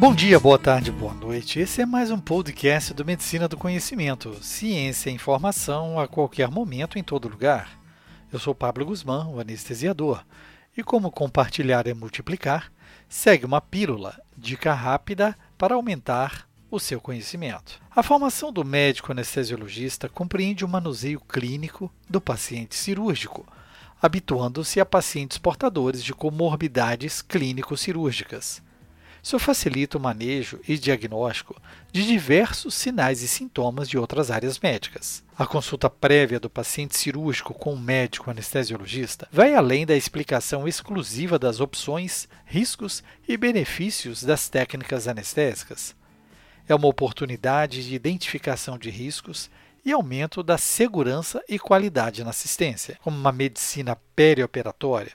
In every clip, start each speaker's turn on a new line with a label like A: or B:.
A: Bom dia, boa tarde, boa noite. Esse é mais um podcast do Medicina do Conhecimento, ciência e informação a qualquer momento, em todo lugar. Eu sou Pablo Guzmán, o anestesiador, e como compartilhar é multiplicar, segue uma pílula, dica rápida para aumentar o seu conhecimento. A formação do médico anestesiologista compreende o manuseio clínico do paciente cirúrgico, habituando-se a pacientes portadores de comorbidades clínico-cirúrgicas. Isso facilita o manejo e diagnóstico de diversos sinais e sintomas de outras áreas médicas. A consulta prévia do paciente cirúrgico com o médico anestesiologista vai além da explicação exclusiva das opções, riscos e benefícios das técnicas anestésicas. É uma oportunidade de identificação de riscos e aumento da segurança e qualidade na assistência. Como uma medicina perioperatória,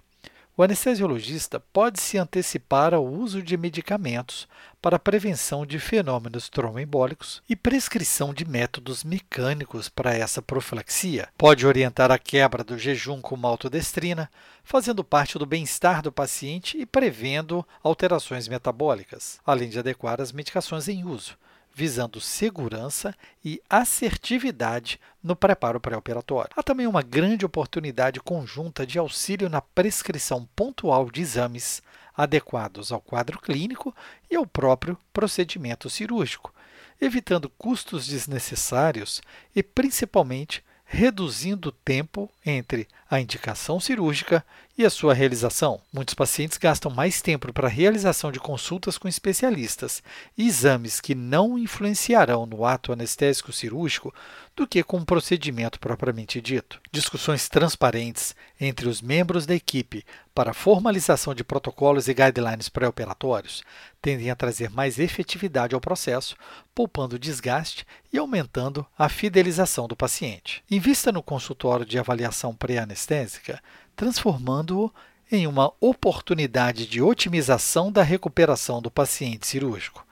A: o anestesiologista pode se antecipar ao uso de medicamentos para prevenção de fenômenos tromboembólicos e prescrição de métodos mecânicos para essa profilaxia. Pode orientar a quebra do jejum com maltodestrina, fazendo parte do bem-estar do paciente e prevendo alterações metabólicas, além de adequar as medicações em uso, visando segurança e assertividade no preparo pré-operatório. Há também uma grande oportunidade conjunta de auxílio na prescrição pontual de exames adequados ao quadro clínico e ao próprio procedimento cirúrgico, evitando custos desnecessários e, principalmente, reduzindo o tempo entre a indicação cirúrgica e a sua realização. Muitos pacientes gastam mais tempo para a realização de consultas com especialistas e exames que não influenciarão no ato anestésico cirúrgico do que com o procedimento propriamente dito. Discussões transparentes entre os membros da equipe para formalização de protocolos e guidelines pré-operatórios tendem a trazer mais efetividade ao processo, poupando desgaste e aumentando a fidelização do paciente. Invista no consultório de avaliação pré-anestésica transformando-o em uma oportunidade de otimização da recuperação do paciente cirúrgico.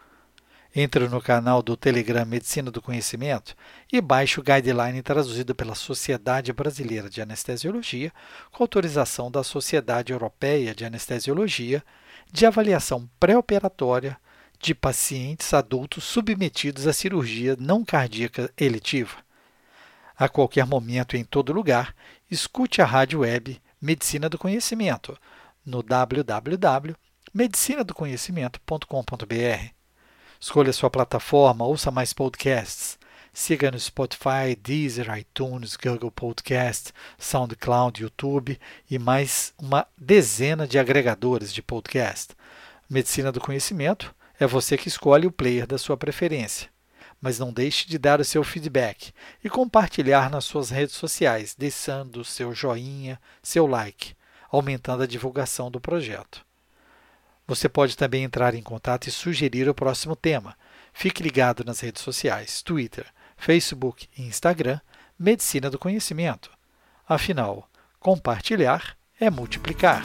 A: Entre no canal do Telegram Medicina do Conhecimento e baixe o guideline traduzido pela Sociedade Brasileira de Anestesiologia, com autorização da Sociedade Europeia de Anestesiologia, de avaliação pré-operatória de pacientes adultos submetidos à cirurgia não cardíaca eletiva. A qualquer momento e em todo lugar, escute a rádio web Medicina do Conhecimento no www.medicinadoconhecimento.com.br. Escolha sua plataforma, ouça mais podcasts. Siga no Spotify, Deezer, iTunes, Google Podcast, SoundCloud, YouTube e mais uma dezena de agregadores de podcast. Medicina do Conhecimento é você que escolhe o player da sua preferência mas não deixe de dar o seu feedback e compartilhar nas suas redes sociais, deixando seu joinha, seu like, aumentando a divulgação do projeto. Você pode também entrar em contato e sugerir o próximo tema. Fique ligado nas redes sociais, Twitter, Facebook e Instagram, Medicina do Conhecimento. Afinal, compartilhar é multiplicar.